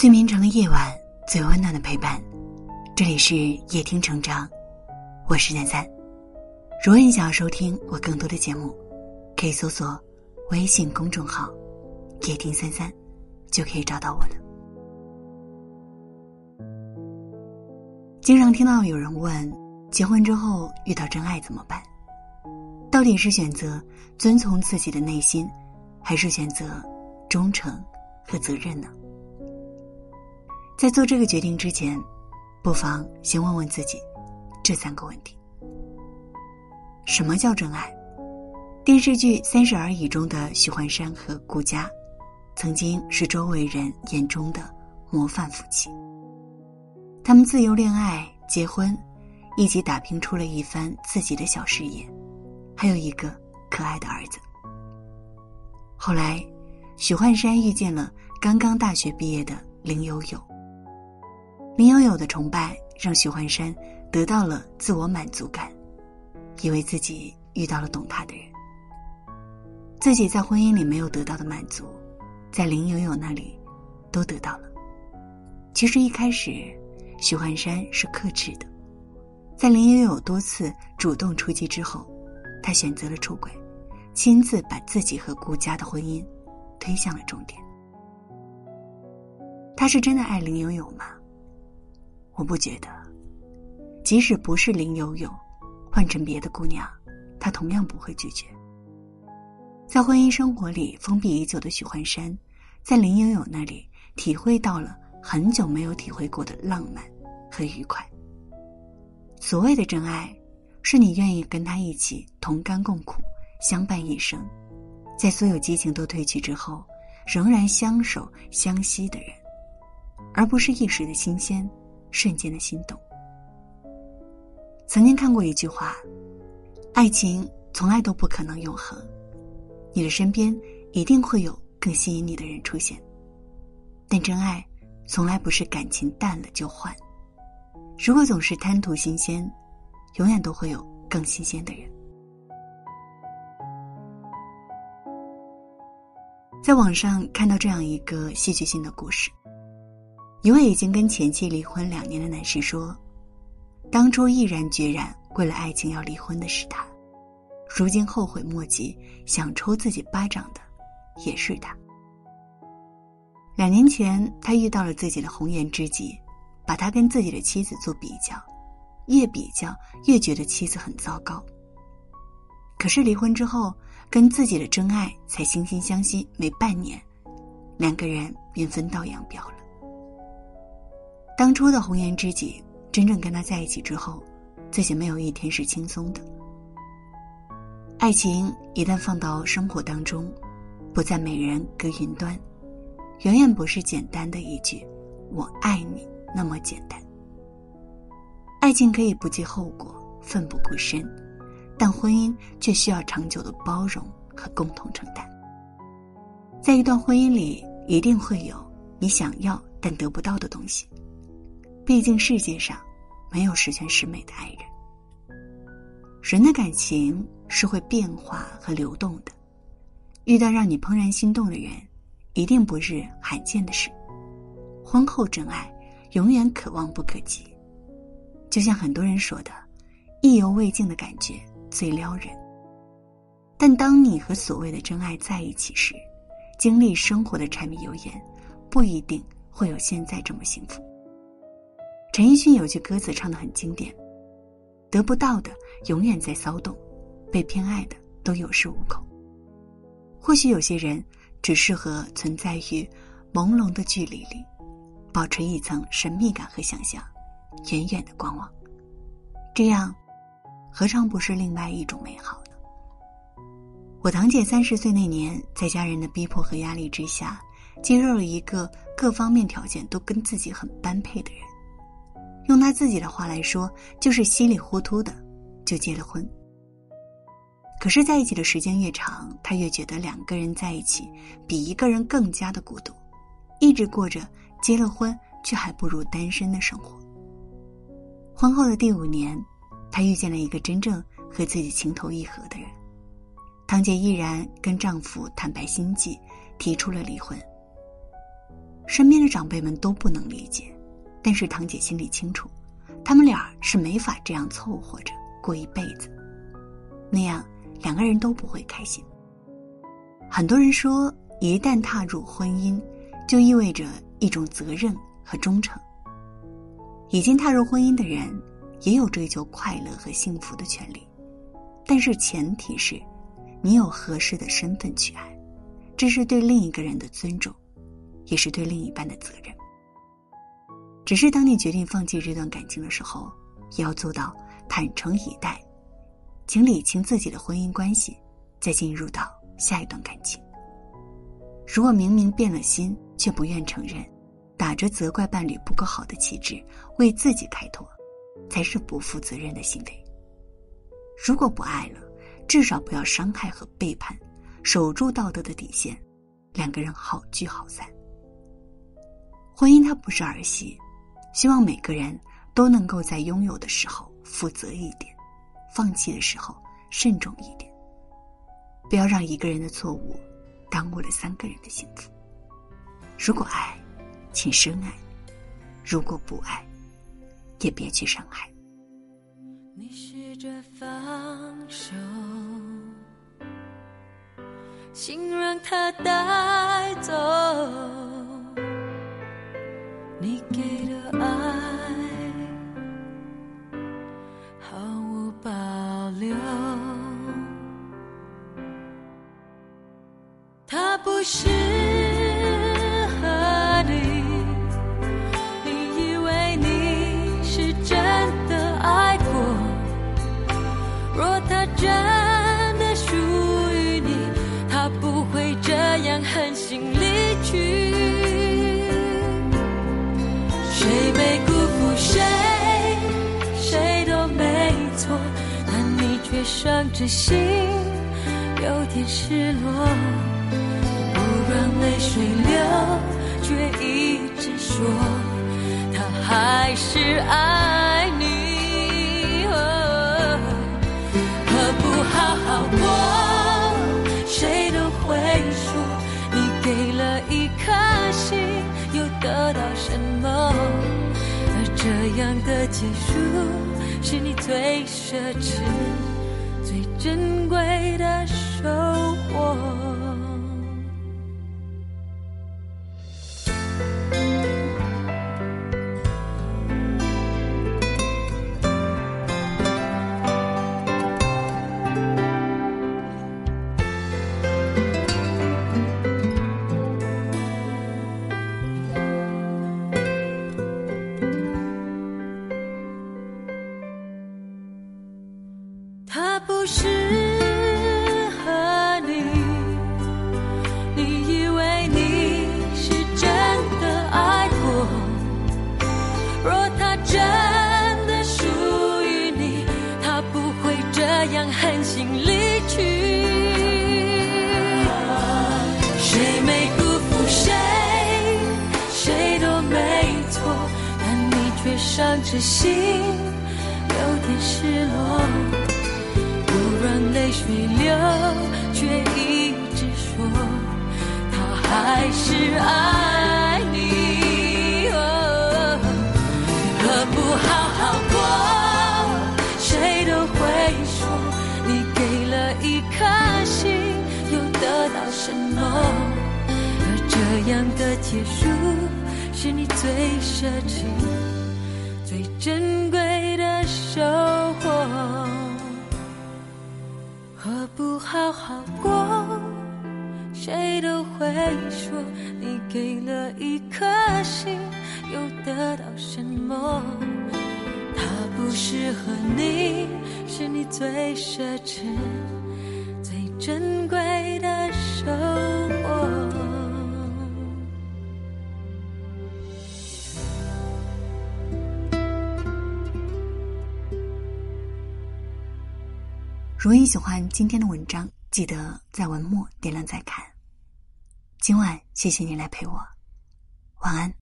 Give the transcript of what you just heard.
最绵长的夜晚，最温暖的陪伴。这里是夜听成长，我是三三。如果你想要收听我更多的节目，可以搜索微信公众号“夜听三三”，就可以找到我了。经常听到有人问：结婚之后遇到真爱怎么办？到底是选择遵从自己的内心，还是选择忠诚和责任呢？在做这个决定之前，不妨先问问自己这三个问题：什么叫真爱？电视剧《三十而已》中的许幻山和顾佳，曾经是周围人眼中的模范夫妻。他们自由恋爱、结婚，一起打拼出了一番自己的小事业，还有一个可爱的儿子。后来，许幻山遇见了刚刚大学毕业的林有有。林有有的崇拜让许幻山得到了自我满足感，以为自己遇到了懂他的人。自己在婚姻里没有得到的满足，在林有有那里都得到了。其实一开始，许幻山是克制的，在林有有多次主动出击之后，他选择了出轨，亲自把自己和顾家的婚姻推向了终点。他是真的爱林有有吗？我不觉得，即使不是林有有，换成别的姑娘，他同样不会拒绝。在婚姻生活里封闭已久的许幻山，在林有有那里体会到了很久没有体会过的浪漫和愉快。所谓的真爱，是你愿意跟他一起同甘共苦，相伴一生，在所有激情都褪去之后，仍然相守相惜的人，而不是一时的新鲜。瞬间的心动。曾经看过一句话：“爱情从来都不可能永恒，你的身边一定会有更吸引你的人出现。但真爱从来不是感情淡了就换。如果总是贪图新鲜，永远都会有更新鲜的人。”在网上看到这样一个戏剧性的故事。一位已经跟前妻离婚两年的男士说：“当初毅然决然为了爱情要离婚的是他，如今后悔莫及，想抽自己巴掌的也是他。两年前，他遇到了自己的红颜知己，把他跟自己的妻子做比较，越比较越觉得妻子很糟糕。可是离婚之后，跟自己的真爱才惺惺相惜没半年，两个人便分道扬镳了。”当初的红颜知己，真正跟他在一起之后，自己没有一天是轻松的。爱情一旦放到生活当中，不在美人隔云端，远远不是简单的一句“我爱你”那么简单。爱情可以不计后果、奋不顾身，但婚姻却需要长久的包容和共同承担。在一段婚姻里，一定会有你想要但得不到的东西。毕竟世界上没有十全十美的爱人，人的感情是会变化和流动的。遇到让你怦然心动的人，一定不是罕见的事。婚后真爱永远可望不可及，就像很多人说的，“意犹未尽的感觉最撩人。”但当你和所谓的真爱在一起时，经历生活的柴米油盐，不一定会有现在这么幸福。陈奕迅有句歌词唱的很经典：“得不到的永远在骚动，被偏爱的都有恃无恐。”或许有些人只适合存在于朦胧的距离里，保持一层神秘感和想象，远远的观望。这样，何尝不是另外一种美好呢？我堂姐三十岁那年，在家人的逼迫和压力之下，接受了一个各方面条件都跟自己很般配的人。用他自己的话来说，就是稀里糊涂的就结了婚。可是，在一起的时间越长，他越觉得两个人在一起比一个人更加的孤独，一直过着结了婚却还不如单身的生活。婚后的第五年，她遇见了一个真正和自己情投意合的人，堂姐毅然跟丈夫坦白心迹，提出了离婚。身边的长辈们都不能理解，但是堂姐心里清楚，他们俩是没法这样凑合着过一辈子，那样两个人都不会开心。很多人说，一旦踏入婚姻，就意味着一种责任和忠诚。已经踏入婚姻的人，也有追求快乐和幸福的权利，但是前提是，你有合适的身份去爱，这是对另一个人的尊重。也是对另一半的责任。只是当你决定放弃这段感情的时候，也要做到坦诚以待，请理清自己的婚姻关系，再进入到下一段感情。如果明明变了心却不愿承认，打着责怪伴侣不够好的旗帜为自己开脱，才是不负责任的行为。如果不爱了，至少不要伤害和背叛，守住道德的底线，两个人好聚好散。婚姻它不是儿戏，希望每个人都能够在拥有的时候负责一点，放弃的时候慎重一点。不要让一个人的错误耽误了三个人的幸福。如果爱，请深爱；如果不爱，也别去伤害。你试着放手，心让它带走。不适合你你以为你是真的爱过若他真的属于你他不会这样狠心离去谁没辜负谁谁都没错但你却伤着心有点失落让泪水流，却一直说他还是爱你。何不好好过？谁都会说，你给了一颗心，又得到什么？而这样的结束，是你最奢侈、最珍贵的伤着心，有点失落。不让泪水流，却一直说他还是爱你。何不好好过？谁都会说，你给了一颗心，又得到什么？而这样的结束，是你最奢侈、珍贵的收获。何不好好过？谁都会说，你给了一颗心，又得到什么？他不适合你，是你最奢侈、最珍如果你喜欢今天的文章，记得在文末点亮再看。今晚谢谢你来陪我，晚安。